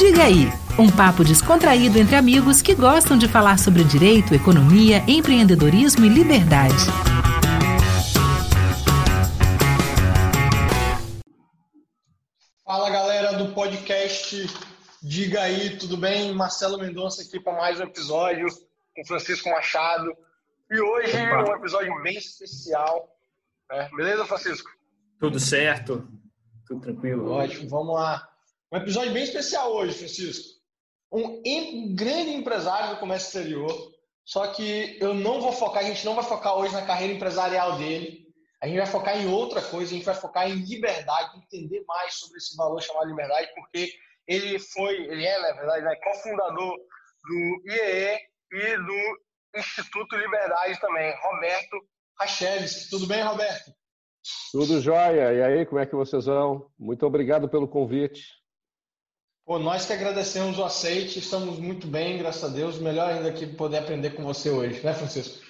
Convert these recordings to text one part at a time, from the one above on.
Diga aí, um papo descontraído entre amigos que gostam de falar sobre direito, economia, empreendedorismo e liberdade. Fala galera do podcast Diga aí, tudo bem? Marcelo Mendonça aqui para mais um episódio com Francisco Machado. E hoje é um episódio bem especial. Né? Beleza, Francisco? Tudo certo, tudo tranquilo. Ótimo, vamos lá. Um episódio bem especial hoje, Francisco. Um grande empresário do comércio exterior, só que eu não vou focar, a gente não vai focar hoje na carreira empresarial dele. A gente vai focar em outra coisa, a gente vai focar em liberdade, entender mais sobre esse valor chamado liberdade, porque ele foi, ele é, na verdade, né, cofundador do IEE e do Instituto Liberdade também, Roberto Racheves. Tudo bem, Roberto? Tudo jóia. E aí, como é que vocês vão? Muito obrigado pelo convite. Pô, nós que agradecemos o aceite, estamos muito bem, graças a Deus. Melhor ainda que poder aprender com você hoje, né, Francisco?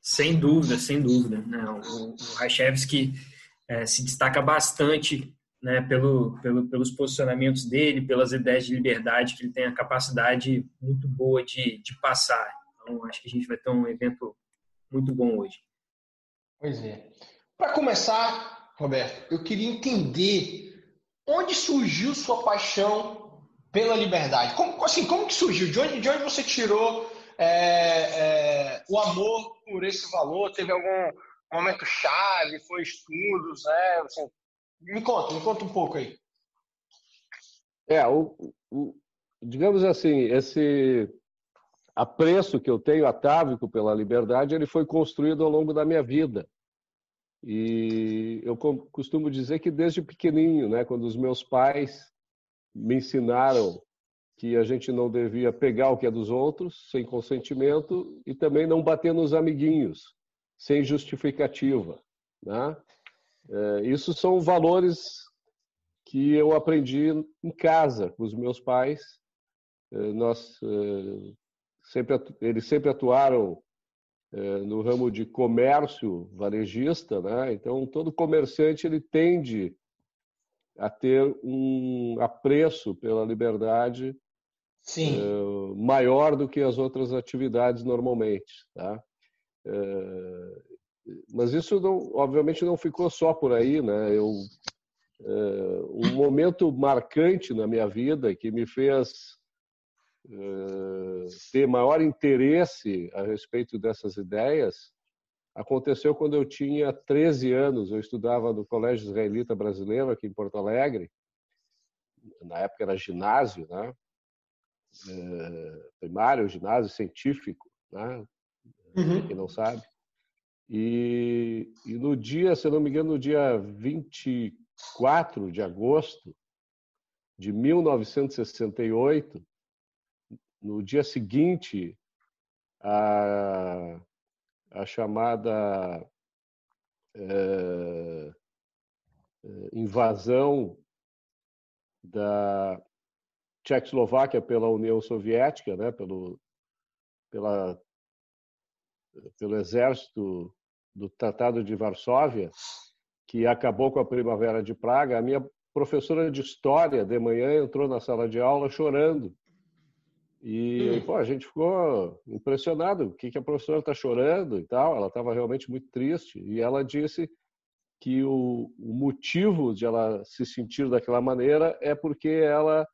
Sem dúvida, sem dúvida. Né? O, o Rachevski é, se destaca bastante né, pelo, pelo, pelos posicionamentos dele, pelas ideias de liberdade que ele tem a capacidade muito boa de, de passar. Então, acho que a gente vai ter um evento muito bom hoje. Pois é. Para começar, Roberto, eu queria entender onde surgiu sua paixão pela liberdade? Como, assim, como que surgiu? De onde, de onde você tirou é, é, o amor por esse valor? Teve algum momento chave? Foi estudos? Né? Assim, me conta, me conta um pouco aí. É, o, o, digamos assim, esse apreço que eu tenho atávico pela liberdade, ele foi construído ao longo da minha vida. E eu costumo dizer que desde pequenininho, né, quando os meus pais me ensinaram que a gente não devia pegar o que é dos outros sem consentimento e também não bater nos amiguinhos sem justificativa, né? É, isso são valores que eu aprendi em casa com os meus pais. É, nós é, sempre eles sempre atuaram no ramo de comércio varejista, né? Então todo comerciante ele tende a ter um apreço pela liberdade é, maior do que as outras atividades normalmente, tá? É, mas isso não, obviamente não ficou só por aí, né? Eu um momento marcante na minha vida que me fez eh, ter maior interesse a respeito dessas ideias aconteceu quando eu tinha 13 anos. Eu estudava no Colégio Israelita Brasileiro, aqui em Porto Alegre. Na época era ginásio, né? É, primário, ginásio científico, né? Uhum. Quem não sabe. E, e no dia, se não me engano, no dia 24 de agosto de 1968, no dia seguinte, a, a chamada é, invasão da Tchecoslováquia pela União Soviética, né, pelo, pela, pelo exército do Tratado de Varsóvia, que acabou com a Primavera de Praga, a minha professora de História, de manhã, entrou na sala de aula chorando, e pô, a gente ficou impressionado, o que, que a professora está chorando e tal. Ela estava realmente muito triste e ela disse que o, o, motivo de ela se sentir daquela maneira é porque ela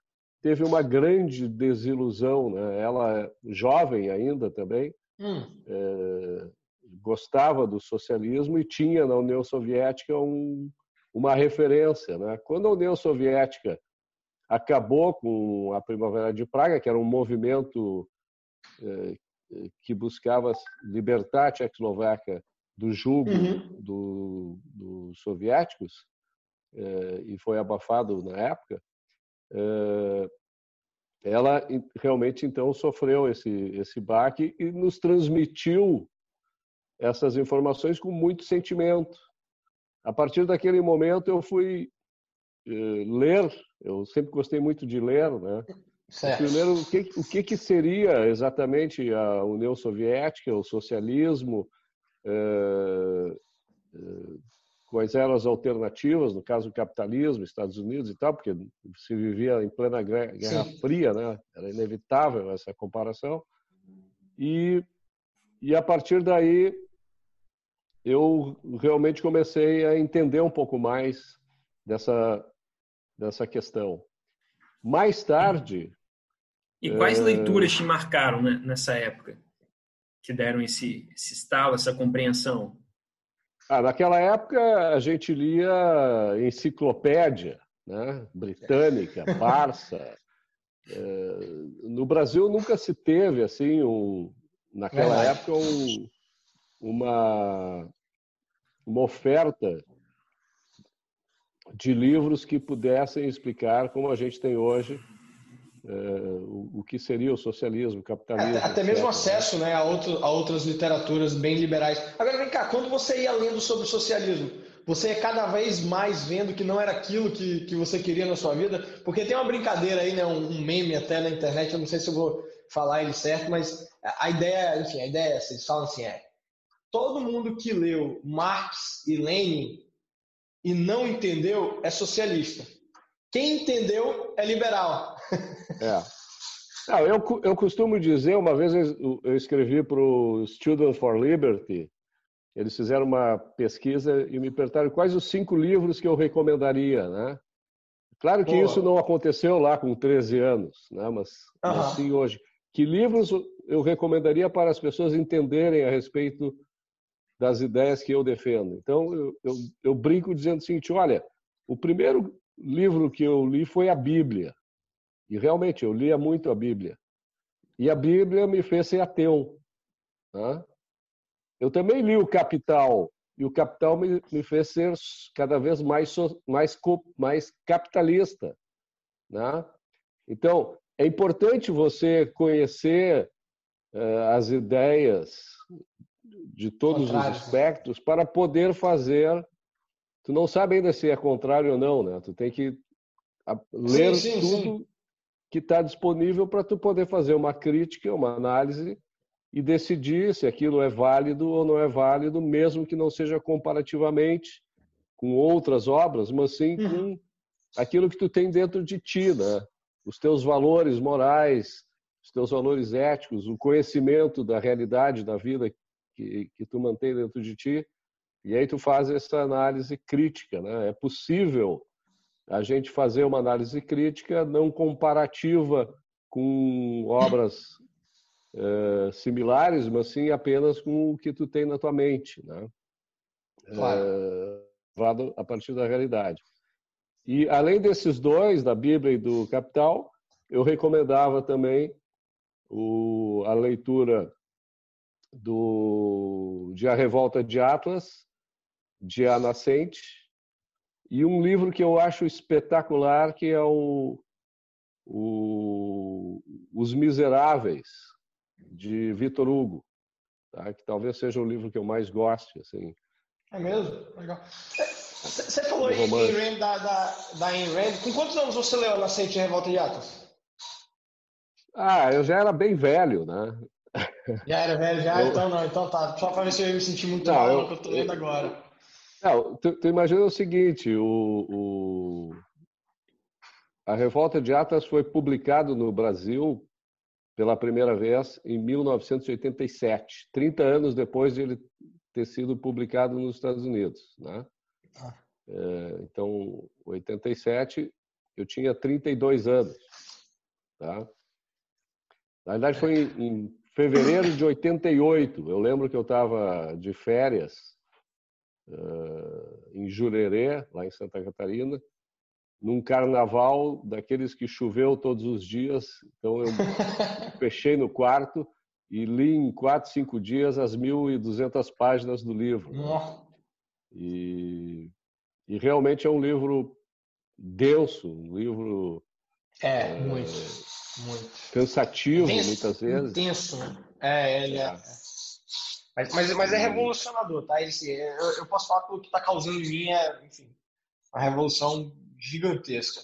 teve uma grande desilusão. Né? Ela, jovem ainda também, hum. é, gostava do socialismo e tinha na União Soviética um, uma referência. Né? Quando a União Soviética acabou com a Primavera de Praga, que era um movimento eh, que buscava libertar a Tchecoslováquia do jugo uhum. dos do soviéticos, eh, e foi abafado na época, eh, ela realmente então sofreu esse, esse baque e nos transmitiu essas informações com muito sentimento. A partir daquele momento eu fui ler eu sempre gostei muito de ler, né? Certo. Primeiro, o que, o que, que seria exatamente a União Soviética, o socialismo? É, é, quais eram as alternativas, no caso do capitalismo, Estados Unidos e tal, porque se vivia em plena Guerra Sim. Fria, né? Era inevitável essa comparação. E, e a partir daí eu realmente comecei a entender um pouco mais dessa, dessa questão. Mais tarde. E quais é... leituras te marcaram né, nessa época? Que deram esse, esse estalo, essa compreensão? Ah, naquela época a gente lia enciclopédia né? britânica, Barça. É, no Brasil nunca se teve assim um, naquela época um, uma uma oferta de livros que pudessem explicar como a gente tem hoje é, o, o, que seria o socialismo, o capitalismo. É, até mesmo acesso né, a, outro, a outras literaturas bem liberais. Agora, vem cá, quando você ia lendo sobre o socialismo, você ia cada vez mais vendo que não era aquilo que, que você queria na sua vida? Porque tem uma brincadeira aí, né, um, um meme até na internet, eu não sei se eu vou falar ele certo, mas a ideia, enfim, a ideia é eles falam assim, é, todo mundo que leu Marx e Lenin e não entendeu é socialista. Quem entendeu é liberal. É. Não, eu, eu costumo dizer, uma vez eu escrevi para o Student for Liberty, eles fizeram uma pesquisa e me perguntaram quais os cinco livros que eu recomendaria, né? Claro que Boa. isso não aconteceu lá com 13 anos, né? mas, uhum. mas sim hoje. Que livros eu recomendaria para as pessoas entenderem a respeito das ideias que eu defendo. Então, eu, eu, eu brinco dizendo o seguinte: olha, o primeiro livro que eu li foi a Bíblia. E realmente, eu lia muito a Bíblia. E a Bíblia me fez ser ateu. Né? Eu também li o Capital. E o Capital me, me fez ser cada vez mais, mais, mais capitalista. Né? Então, é importante você conhecer uh, as ideias de todos os aspectos para poder fazer. Tu não sabe ainda se é contrário ou não, né? Tu tem que ler sim, sim, tudo sim. que está disponível para tu poder fazer uma crítica, uma análise e decidir se aquilo é válido ou não é válido, mesmo que não seja comparativamente com outras obras, mas sim uhum. com aquilo que tu tem dentro de ti, né? Os teus valores morais, os teus valores éticos, o conhecimento da realidade da vida que, que tu mantém dentro de ti, e aí tu faz essa análise crítica. Né? É possível a gente fazer uma análise crítica não comparativa com obras é, similares, mas sim apenas com o que tu tem na tua mente, né? Claro. É, a partir da realidade. E além desses dois, da Bíblia e do Capital, eu recomendava também o, a leitura do, de A Revolta de Atlas, de A Nascente, e um livro que eu acho espetacular, que é o, o Os Miseráveis, de Vitor Hugo, tá? que talvez seja o livro que eu mais goste. Assim. É mesmo? Legal. Você falou aí Rand, da, da, da Ayn Rand. Com quantos anos você leu Nascente e a Revolta de Atlas? Ah, eu já era bem velho, né? Já era velho, já? Eu... Então não, então tá. Só para ver se eu me sentir muito não, mal eu, que eu tô lendo agora. Não, tu, tu, imagina o seguinte, o, o, a Revolta de Atlas foi publicado no Brasil pela primeira vez em 1987, 30 anos depois de ele ter sido publicado nos Estados Unidos. Né? Ah. É, então, 87, eu tinha 32 anos. Tá? Na verdade, foi em, em fevereiro de 88. Eu lembro que eu estava de férias uh, em Jurerê, lá em Santa Catarina, num carnaval daqueles que choveu todos os dias. Então eu fechei no quarto e li em quatro, cinco dias as 1.200 páginas do livro. E, e realmente é um livro denso, um livro. É, é muito muito. Cansativo, intenso, muitas vezes. Intenso, né? É, ele é. é. Mas, mas, mas, é revolucionador, tá? Ele, assim, eu, eu, posso falar que o que está causando em mim é, enfim, uma revolução gigantesca.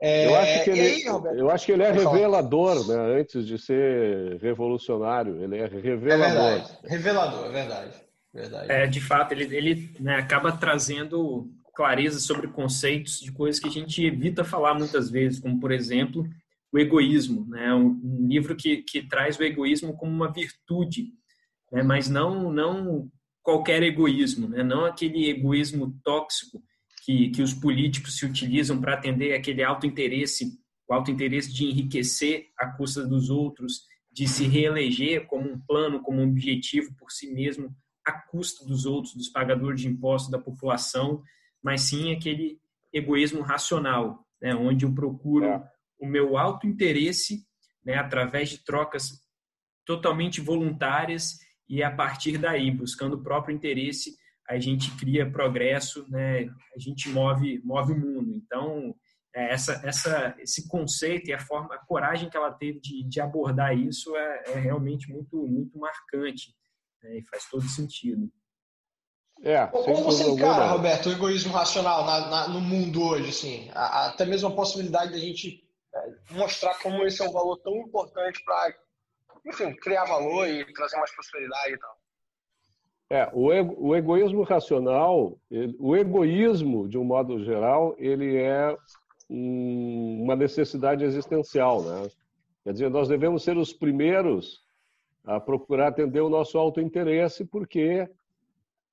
É, eu, acho que ele, aí, eu acho que ele é revelador, né? Antes de ser revolucionário, ele é revelador. É verdade. Revelador, é verdade. Verdade. É, de fato, ele, ele né, acaba trazendo clareza sobre conceitos de coisas que a gente evita falar muitas vezes, como, por exemplo, o egoísmo. Né? Um, um livro que, que traz o egoísmo como uma virtude, né? mas não, não qualquer egoísmo, né? não aquele egoísmo tóxico que, que os políticos se utilizam para atender aquele alto interesse, o alto interesse de enriquecer à custa dos outros, de se reeleger como um plano, como um objetivo por si mesmo, à custa dos outros, dos pagadores de impostos, da população, mas sim aquele egoísmo racional, né, onde eu procuro é. O meu alto interesse né, através de trocas totalmente voluntárias e a partir daí, buscando o próprio interesse, a gente cria progresso, né, a gente move, move o mundo. Então, é, essa, essa, esse conceito e a forma, a coragem que ela teve de, de abordar isso é, é realmente muito, muito marcante né, e faz todo sentido. É, Como você encara, Roberto, o egoísmo racional na, na, no mundo hoje? Assim, a, até mesmo a possibilidade de a gente mostrar como esse é um valor tão importante para, enfim, criar valor e trazer mais prosperidade e tal. É, o, o egoísmo racional, ele, o egoísmo, de um modo geral, ele é um, uma necessidade existencial, né? Quer dizer, nós devemos ser os primeiros a procurar atender o nosso autointeresse, porque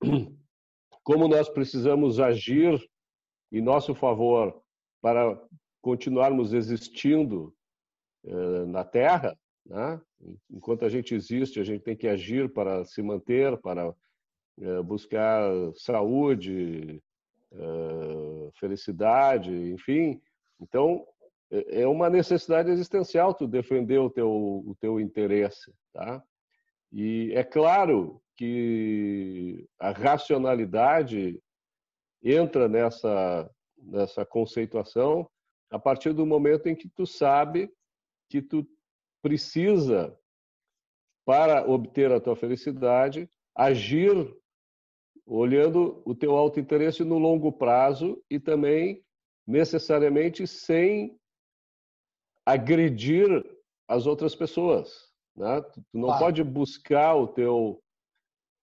como nós precisamos agir em nosso favor para continuarmos existindo eh, na Terra, né? enquanto a gente existe, a gente tem que agir para se manter, para eh, buscar saúde, eh, felicidade, enfim. Então, é, é uma necessidade existencial tu defender o teu, o teu interesse, tá? E é claro que a racionalidade entra nessa, nessa conceituação a partir do momento em que tu sabe que tu precisa, para obter a tua felicidade, agir olhando o teu autointeresse no longo prazo e também necessariamente sem agredir as outras pessoas. Né? Tu não ah. pode buscar o teu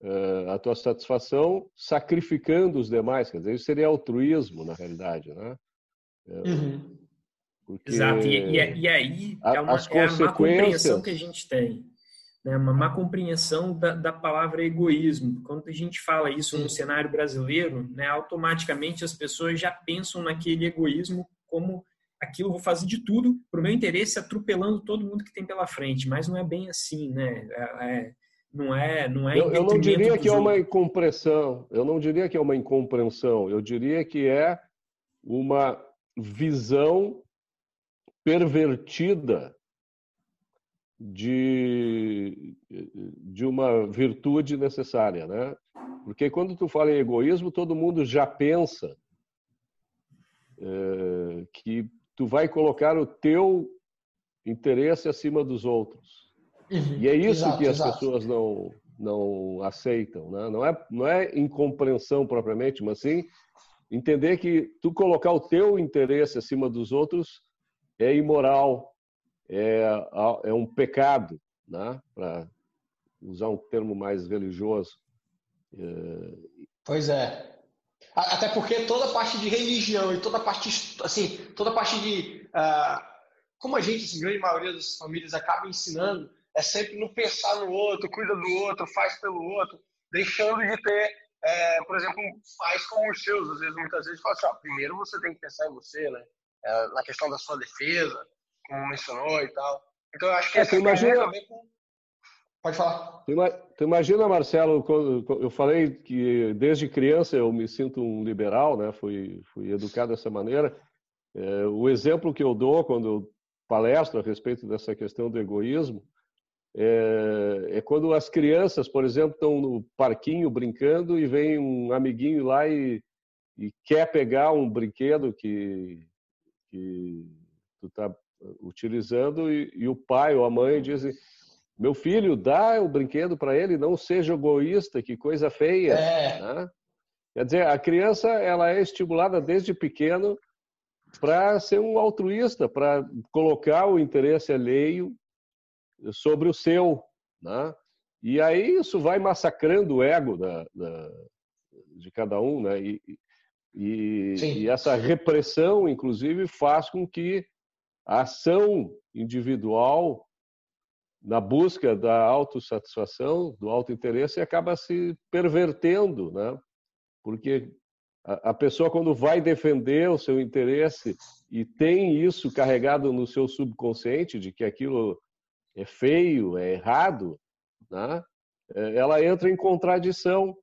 uh, a tua satisfação sacrificando os demais. Quer dizer, isso seria altruísmo, na realidade. Né? Eh, uhum. Exato. E, e, e aí é, uma, as é a compreensão que a gente tem. Né? Uma má compreensão da, da palavra egoísmo. Quando a gente fala isso no cenário brasileiro, né, automaticamente as pessoas já pensam naquele egoísmo como aquilo vou fazer de tudo para o meu interesse, atropelando todo mundo que tem pela frente. Mas não é bem assim, né? É, é, não é, não é. Eu, eu não diria que é uma incompreensão. Eu não diria que é uma incompreensão. Eu diria que é uma visão pervertida de, de uma virtude necessária, né? Porque quando tu fala em egoísmo, todo mundo já pensa é, que tu vai colocar o teu interesse acima dos outros. Uhum. E é isso exato, que as exato. pessoas não, não aceitam. Né? Não, é, não é incompreensão propriamente, mas sim entender que tu colocar o teu interesse acima dos outros é imoral, é, é um pecado, né? para usar um termo mais religioso. É... Pois é. Até porque toda a parte de religião e toda a parte, assim, toda a parte de. Uh, como a gente, assim, a grande maioria das famílias acaba ensinando, é sempre não pensar no outro, cuida do outro, faz pelo outro, deixando de ter, é, por exemplo, pais como os seus. Às vezes, muitas vezes, fala assim: ó, primeiro você tem que pensar em você, né? É, na questão da sua defesa, como mencionou e tal. Então, eu acho que é, essa imagina... também com Pode falar. Tu imagina, Marcelo, eu falei que desde criança eu me sinto um liberal, né? Fui, fui educado dessa maneira. É, o exemplo que eu dou quando eu palestro a respeito dessa questão do egoísmo é, é quando as crianças, por exemplo, estão no parquinho brincando e vem um amiguinho lá e, e quer pegar um brinquedo que, que tu está utilizando e, e, o pai ou a mãe dizem meu filho, dá o brinquedo para ele, não seja egoísta, que coisa feia. É. Né? Quer dizer, a criança ela é estimulada desde pequeno para ser um altruísta, para colocar o interesse alheio sobre o seu. Né? E aí isso vai massacrando o ego da, da de cada um, né? E, e, e, essa repressão, inclusive, faz com que a ação individual na busca da autossatisfação, do autointeresse, acaba se pervertendo, né? Porque a pessoa, quando vai defender o seu interesse e tem isso carregado no seu subconsciente, de que aquilo é feio, é errado, né? É, ela entra em contradição.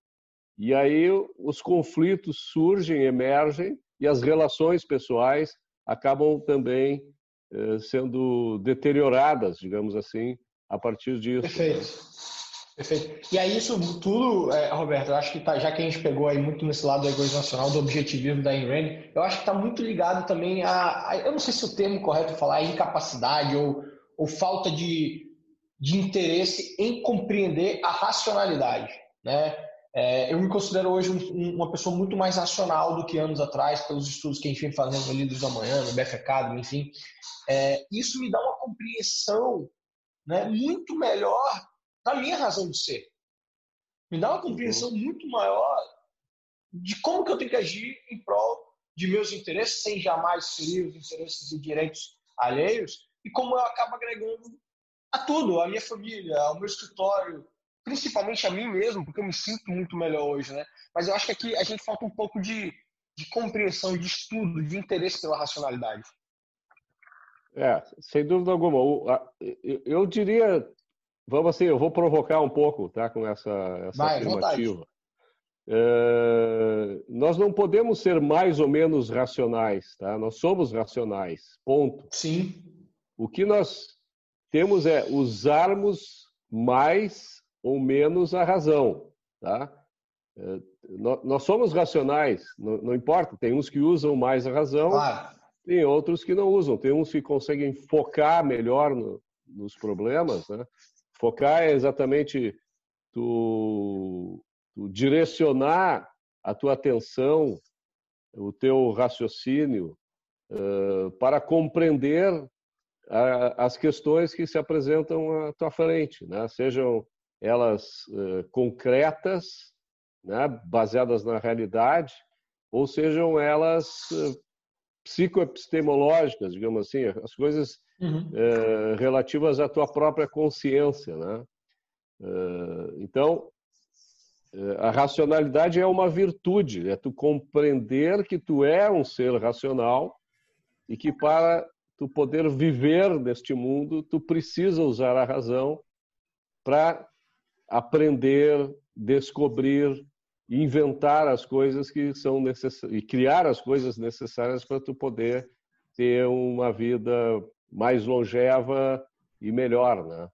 E aí os conflitos surgem, emergem, e as relações pessoais acabam também eh, sendo deterioradas, digamos assim, a partir disso. Perfeito. Perfeito. E aí isso tudo, é, Roberto, eu acho que tá, já que a gente pegou aí muito nesse lado do egoísmo nacional, do objetivismo da Ayn eu acho que está muito ligado também a, a, eu não sei se o termo correto é falar é incapacidade ou, ou falta de, de interesse em compreender a racionalidade, né? É, eu me considero hoje um, uma pessoa muito mais racional do que anos atrás, pelos estudos que a gente vem fazendo no Líderes da Manhã, no BF Academy, enfim. É, isso me dá uma compreensão né, muito melhor da minha razão de ser. Me dá uma compreensão uhum. muito maior de como que eu tenho que agir em prol de meus interesses, sem jamais ferir os interesses e direitos alheios, e como eu acabo agregando a tudo, a minha família, ao meu escritório, principalmente a mim mesmo, porque eu me sinto muito melhor hoje, né? Mas eu acho que aqui a gente falta um pouco de, de compreensão, de estudo, de interesse pela racionalidade. É, sem dúvida alguma. Eu diria Vamos assim, eu vou provocar um pouco, tá, com essa, essa Vai, afirmativa. É, nós não podemos ser mais ou menos racionais, tá? Nós somos racionais, ponto. Sim. O que nós temos é usarmos mais ou menos a razão, tá? É, nós somos racionais, não, não, importa. Tem uns que usam mais a razão, claro. tem outros que não usam. Tem uns que conseguem focar melhor no, nos problemas, né? Focar é exatamente tu, tu direcionar a tua atenção, o teu raciocínio uh, para compreender a, as questões que se apresentam à tua frente, né? sejam elas uh, concretas, né? baseadas na realidade, ou sejam elas uh, psicoepistemológicas, digamos assim, as coisas uhum. é, relativas à tua própria consciência, né? Então, a racionalidade é uma virtude, é tu compreender que tu é um ser racional e que para tu poder viver neste mundo, tu precisa usar a razão para aprender, descobrir, inventar as coisas que são necessárias e criar as coisas necessárias para tu poder ter uma vida mais longeva e melhor, né?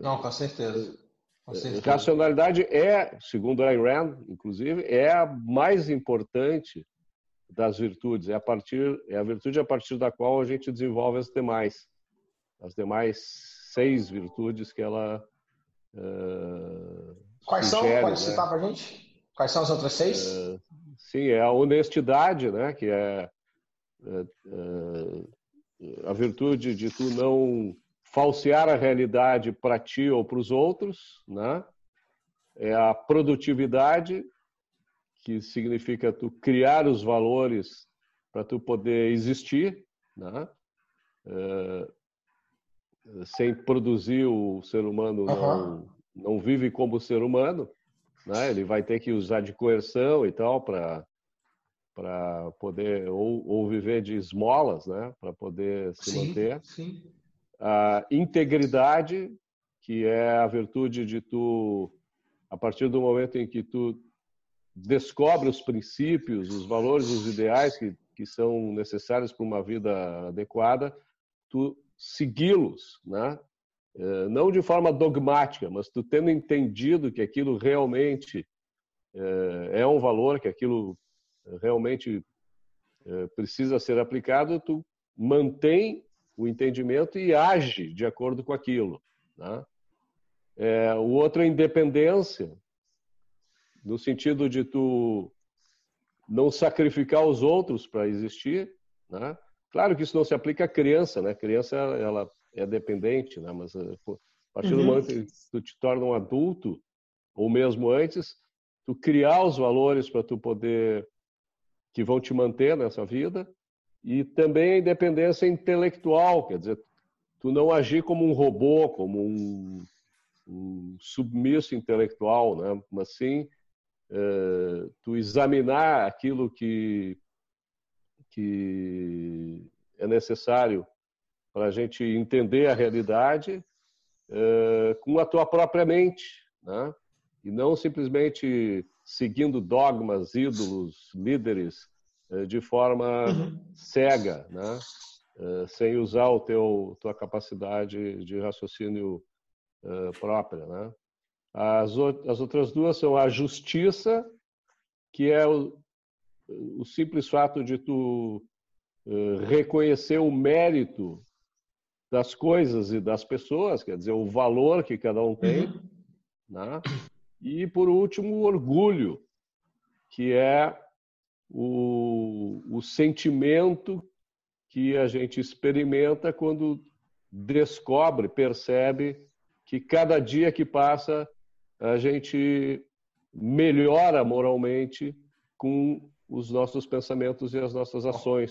Não, com certeza. Com eh, certeza. Racionalidade é, segundo Ayn Rand, inclusive, é a mais importante das virtudes. É a partir é a virtude a partir da qual a gente desenvolve as demais, as demais seis virtudes que ela uh, Quais são? Pode né? citar para gente? Quais são as outras seis? Uh, sim, é a honestidade, né? Que é uh, a virtude de tu não falsear a realidade para ti ou para os outros, né? É a produtividade, que significa tu criar os valores para tu poder existir, né? Sem produzir o ser humano uhum. não, não vive como ser humano, né? Ele vai ter que usar de coerção e tal para para poder ou, ou, viver de esmolas, né, para poder se sim, manter. Sim. A integridade, que é a virtude de tu a partir do momento em que tu descobre os princípios, os valores, os ideais que, que são necessários para uma vida adequada, tu segui-los, né? É, não de forma dogmática, mas tu tendo entendido que aquilo realmente é, é um valor, que aquilo realmente é, precisa ser aplicado, tu mantém o entendimento e age de acordo com aquilo. Né? É, o outro é independência, no sentido de tu não sacrificar os outros para existir. Né? Claro que isso não se aplica à criança, né? A criança ela é dependente, né? Mas A partir uhum. do momento que tu te torna um adulto, ou mesmo antes, tu criar os valores para tu poder que vão te manter nessa vida e também a independência intelectual, quer dizer, tu não agir como um robô, como um, um submisso intelectual, né? mas sim é, tu examinar aquilo que, que é necessário para a gente entender a realidade é, com a tua própria mente, né? e não simplesmente seguindo dogmas, ídolos, líderes é, de forma uhum. cega, né? sem usar o teu tua capacidade de raciocínio própria, né? As, as outras duas são a justiça, que é o, o simples fato de tu reconhecer o mérito das coisas e das pessoas, quer dizer, o valor que cada um tem. Uhum. Né? E, por último, o orgulho, que é o, o sentimento que a gente experimenta quando descobre, percebe que cada dia que passa a gente melhora moralmente com os nossos pensamentos e as nossas ações.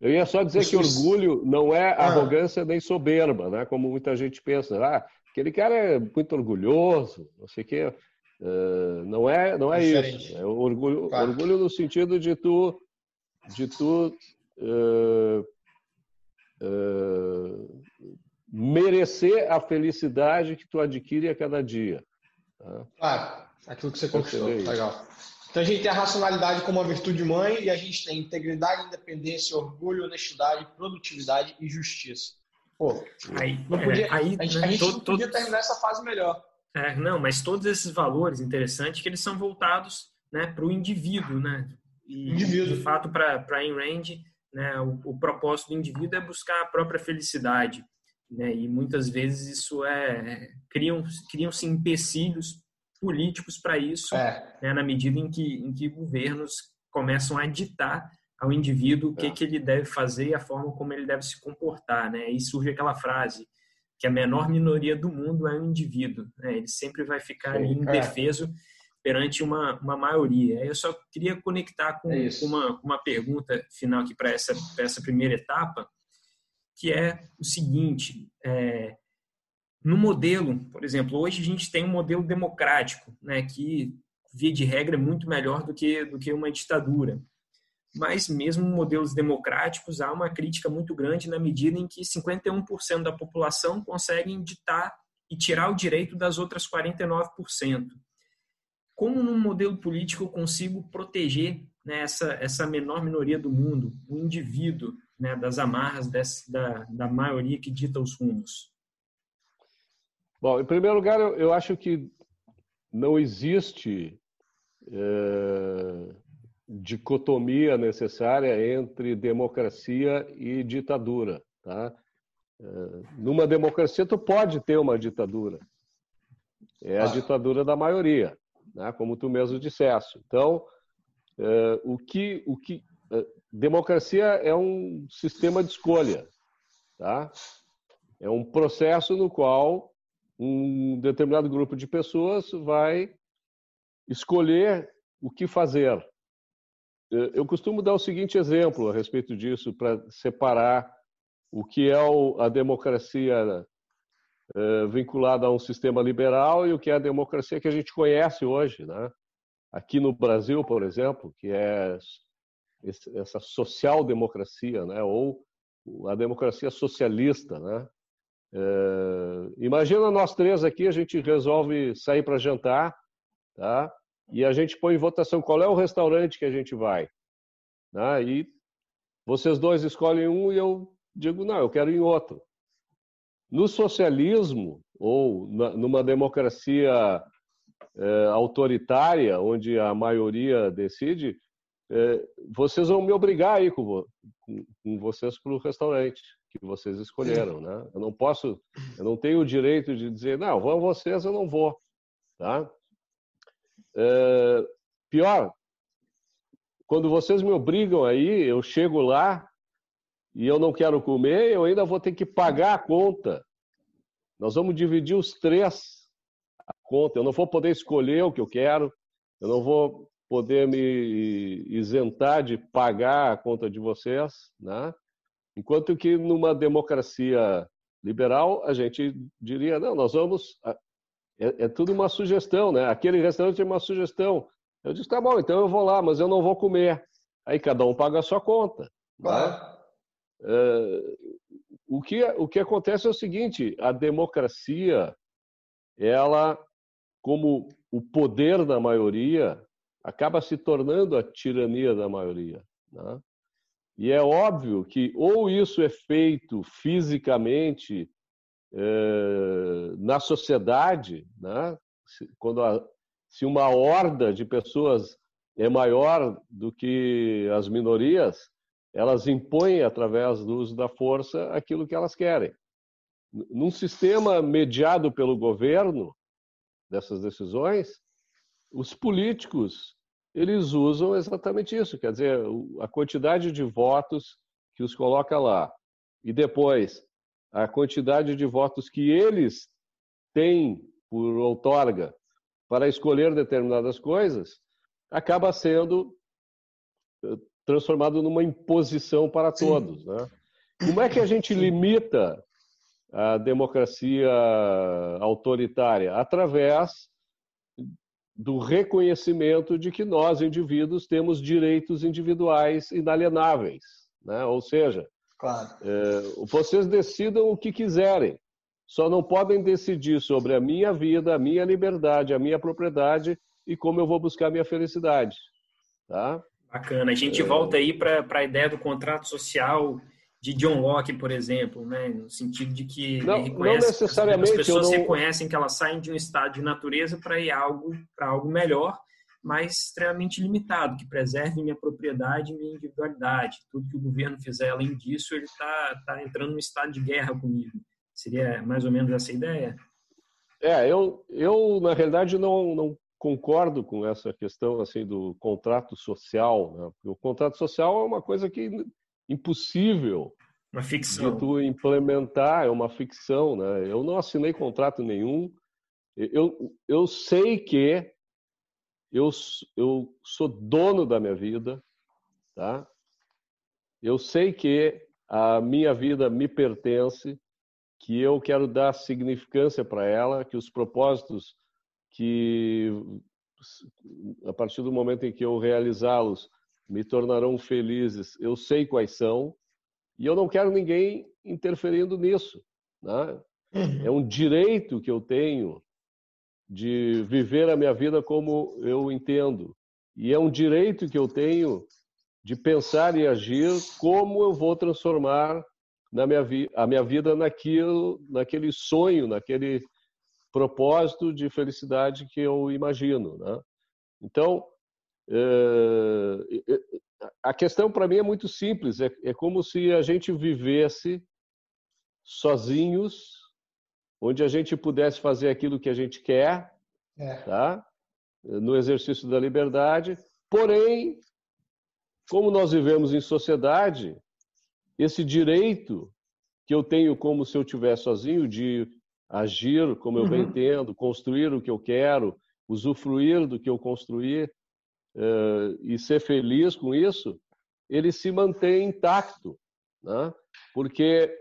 Eu ia só dizer que orgulho não é ah. arrogância nem soberba, né? Como muita gente pensa. Ah, aquele cara é muito orgulhoso, não sei o quê. Uh, não é, não é isso. É orgulho, claro. orgulho no sentido de tu, de tu uh, uh, merecer a felicidade que tu adquire a cada dia. Tá? Claro, aquilo que você conquistou. Legal. Então a gente tem a racionalidade como uma virtude mãe e a gente tem integridade, independência, orgulho, honestidade, produtividade e justiça. Pô, aí, não podia, é, aí, a gente, né, a gente todo, podia todo, terminar essa fase melhor. É, não, mas todos esses valores interessantes que eles são voltados né, para o indivíduo, né? E, indivíduo. de fato, para Ayn Rand, né, o, o, propósito do indivíduo é buscar a própria felicidade. Né, e muitas vezes isso é criam criam-se empecilhos políticos para isso, é. né, na medida em que, em que governos começam a ditar ao indivíduo o que, é. que ele deve fazer e a forma como ele deve se comportar. Né? E surge aquela frase que a menor minoria do mundo é o indivíduo. Né? Ele sempre vai ficar ali indefeso é. perante uma, uma maioria. Eu só queria conectar com, é com uma, uma pergunta final aqui para essa, essa primeira etapa, que é o seguinte, é, no modelo, por exemplo, hoje a gente tem um modelo democrático, né, que via de regra é muito melhor do que do que uma ditadura. Mas mesmo modelos democráticos há uma crítica muito grande na medida em que 51% da população conseguem ditar e tirar o direito das outras 49%. Como num modelo político eu consigo proteger né, essa, menor minoria do mundo, o indivíduo, né, das amarras da, da maioria que dita os rumos? Bom, em primeiro lugar, eu, eu acho que não existe é, dicotomia necessária entre democracia e ditadura. Tá? É, numa democracia, tu pode ter uma ditadura. É a ah. ditadura da maioria, né? como tu mesmo disseste. Então, é, o que, o que é, democracia é um sistema de escolha, tá? É um processo no qual um determinado grupo de pessoas vai escolher o que fazer. Eu costumo dar o seguinte exemplo a respeito disso, para separar o que é a democracia eh, vinculada a um sistema liberal e o que é a democracia que a gente conhece hoje. Né? Aqui no Brasil, por exemplo, que é essa social-democracia, né? ou a democracia socialista, né? É, imagina nós três aqui, a gente resolve sair para jantar, tá? E a gente põe em votação qual é o restaurante que a gente vai. Né? E vocês dois escolhem um e eu digo, não, eu quero ir em outro. No socialismo, ou na, numa democracia é, autoritária, onde a maioria decide, é, vocês vão me obrigar a ir com, com, com vocês para o restaurante que vocês escolheram, né? Eu não posso, eu não tenho o direito de dizer, não, vão vocês, eu não vou, tá? É, pior, quando vocês me obrigam aí, eu chego lá e eu não quero comer, eu ainda vou ter que pagar a conta Nós vamos dividir os três a conta. Eu não vou poder escolher o que eu quero, eu não vou poder me isentar de pagar a conta de vocês, né? Enquanto que numa democracia liberal a gente diria não, nós vamos é, é tudo uma sugestão, né? Aquele restaurante é uma sugestão. Eu disse tá bom, então eu vou lá, mas eu não vou comer. Aí cada um paga a sua conta. Né? Claro. Né? É, o que, o que acontece é o seguinte: a democracia, ela, como o poder da maioria, acaba se tornando a tirania da maioria. Né? E é óbvio que ou isso é feito fisicamente é, na sociedade, né? quando a, se uma horda de pessoas é maior do que as minorias, elas impõem, através do uso da força, aquilo que elas querem. Num sistema mediado pelo governo dessas decisões, os políticos eles usam exatamente isso, quer dizer, a quantidade de votos que os coloca lá e depois a quantidade de votos que eles têm por outorga para escolher determinadas coisas acaba sendo eh, transformado numa imposição para todos. Né? Como é que a gente limita a democracia autoritária? Através do reconhecimento de que nós, indivíduos, temos direitos individuais inalienáveis. Né? Ou seja, claro. é, vocês decidam o que quiserem, só não podem decidir sobre a minha vida, a minha liberdade, a minha propriedade e como eu vou buscar a minha felicidade. Tá? Bacana. A gente é... volta aí para a ideia do contrato social de John Locke, por exemplo, né? no sentido de que não, não necessariamente, as pessoas não... reconhecem que elas saem de um estado de natureza para ir algo para algo melhor, mas extremamente limitado, que preserve minha propriedade e minha individualidade. Tudo que o governo fizer além disso, ele está tá entrando num estado de guerra comigo. Seria mais ou menos essa ideia? É, eu, eu na realidade não, não concordo com essa questão assim do contrato social. Né? O contrato social é uma coisa que impossível uma ficção. de tu implementar, é uma ficção. Né? Eu não assinei contrato nenhum. Eu, eu sei que eu, eu sou dono da minha vida, tá? Eu sei que a minha vida me pertence, que eu quero dar significância para ela, que os propósitos que a partir do momento em que eu realizá-los me tornarão felizes, eu sei quais são, e eu não quero ninguém interferindo nisso. Né? Uhum. É um direito que eu tenho de viver a minha vida como eu entendo. E é um direito que eu tenho de pensar e agir como eu vou transformar na minha a minha vida naquilo, naquele sonho, naquele propósito de felicidade que eu imagino. Né? Então, a questão para mim é muito simples. É, é como se a gente vivesse sozinhos, onde a gente pudesse fazer aquilo que a gente quer, é. tá? no exercício da liberdade. Porém, como nós vivemos em sociedade, esse direito que eu tenho como se eu tivesse sozinho de agir como eu bem uhum. entendo, construir o que eu quero, usufruir do que eu construir uh, e ser feliz com isso, ele se mantém intacto, né? porque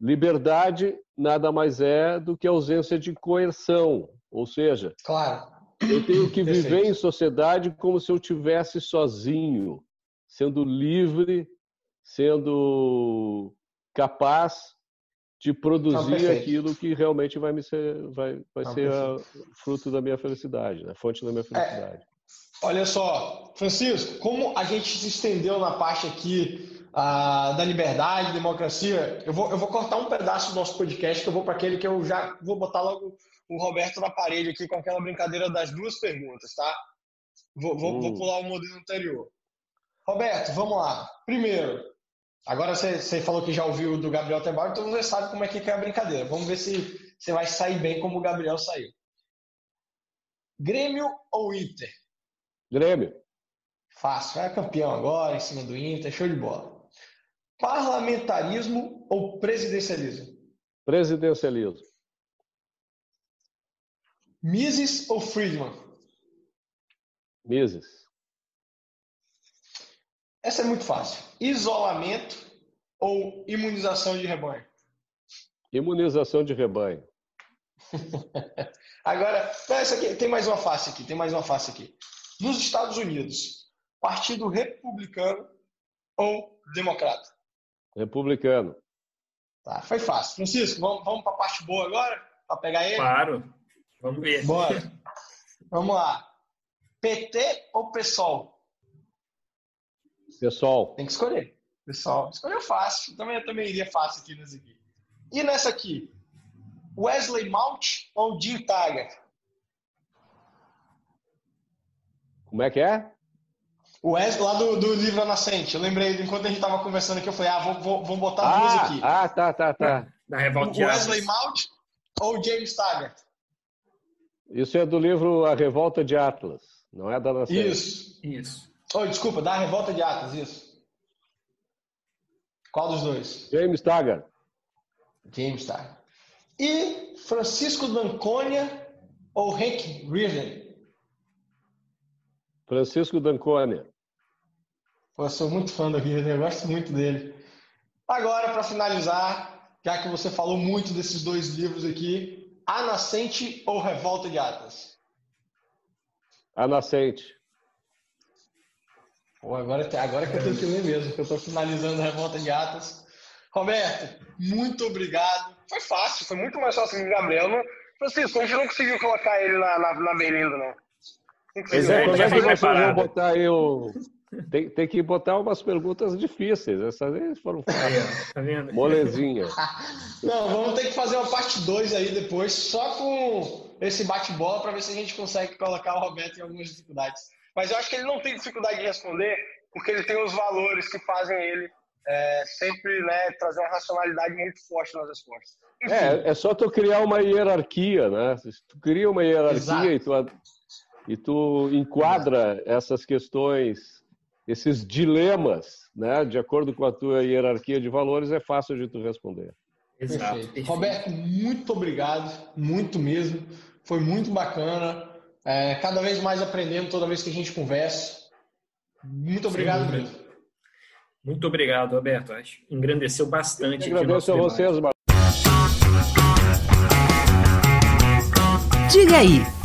liberdade nada mais é do que ausência de coerção, ou seja, claro. eu tenho que viver em sociedade como se eu tivesse sozinho, sendo livre, sendo capaz de produzir Não, aquilo que realmente vai me ser, vai, vai Não, ser a, fruto da minha felicidade, né? fonte da minha é, felicidade. Olha só, Francisco, como a gente se estendeu na parte aqui ah, da liberdade, democracia, eu vou, eu vou cortar um pedaço do nosso podcast que eu vou para aquele que eu já vou botar logo o Roberto na parede aqui com aquela brincadeira das duas perguntas, tá? Vou, vou, vou hum. pular o modelo anterior. Roberto, vamos lá. Primeiro, Agora você, você falou que já ouviu do Gabriel Tebar, então você sabe como é que é a brincadeira. Vamos ver se você vai sair bem como o Gabriel saiu. Grêmio ou Inter? Grêmio. Fácil, é campeão agora, em cima do Inter, show de bola. Parlamentarismo ou presidencialismo? Presidencialismo. Mises ou Friedman? Mises. Essa é muito fácil. Isolamento ou imunização de rebanho? Imunização de rebanho. Agora, essa aqui, tem mais uma face aqui, tem mais uma face aqui. Nos Estados Unidos, Partido Republicano ou Democrata? Republicano. Tá, foi fácil. Francisco, vamos, vamos para a parte boa agora? Para pegar ele? Claro. Vamos ver. Bora. vamos lá. PT ou PSOL? Pessoal. Tem que escolher. Pessoal, escolheu fácil. Também, eu também iria fácil aqui nessa aqui. E nessa aqui? Wesley Mount ou Jim Taggart? Como é que é? O Wesley, lá do, do livro A Nascente. Eu lembrei, enquanto a gente estava conversando aqui, eu falei, ah, vou, vou, vou botar ah, duas aqui. Ah, tá, tá, tá. Da revolta de Wesley Mount ou James Taggart? Isso é do livro A Revolta de Atlas, não é da Nascente. Isso. Isso. Oh, desculpa, da Revolta de Atlas, isso. Qual dos dois? James Taggart. James Taggart. E Francisco Danconia ou Hank Reardon? Francisco Danconia. Pô, eu sou muito fã do Reardon, eu gosto muito dele. Agora, para finalizar, já que você falou muito desses dois livros aqui, A Nascente ou Revolta de Atlas? A Nascente. Pô, agora, agora que eu tenho que ler mesmo, que eu estou finalizando a Revolta de Atlas. Roberto, muito obrigado. Foi fácil, foi muito mais fácil que o Gabriel. Não... Francisco, a gente não conseguiu colocar ele na, na, na Berlinda, não. Pois é, como é que vocês vão botar aí o... Tem, tem que botar umas perguntas difíceis. Essas aí foram fáceis. Tá vendo? Molezinha. Não, vamos ter que fazer uma parte 2 aí depois, só com esse bate-bola, para ver se a gente consegue colocar o Roberto em algumas dificuldades. Mas eu acho que ele não tem dificuldade de responder, porque ele tem os valores que fazem ele é, sempre né, trazer uma racionalidade muito forte nas respostas. É, é só tu criar uma hierarquia, né? Tu cria uma hierarquia e tu, e tu enquadra essas questões, esses dilemas, né? De acordo com a tua hierarquia de valores, é fácil de tu responder. Exato. Perfeito. Roberto, muito obrigado, muito mesmo. Foi muito bacana. É, cada vez mais aprendendo toda vez que a gente conversa. Muito obrigado Sim, mesmo. Muito obrigado, Roberto. Acho engrandeceu bastante. Eu agradeço a vocês, Diga aí,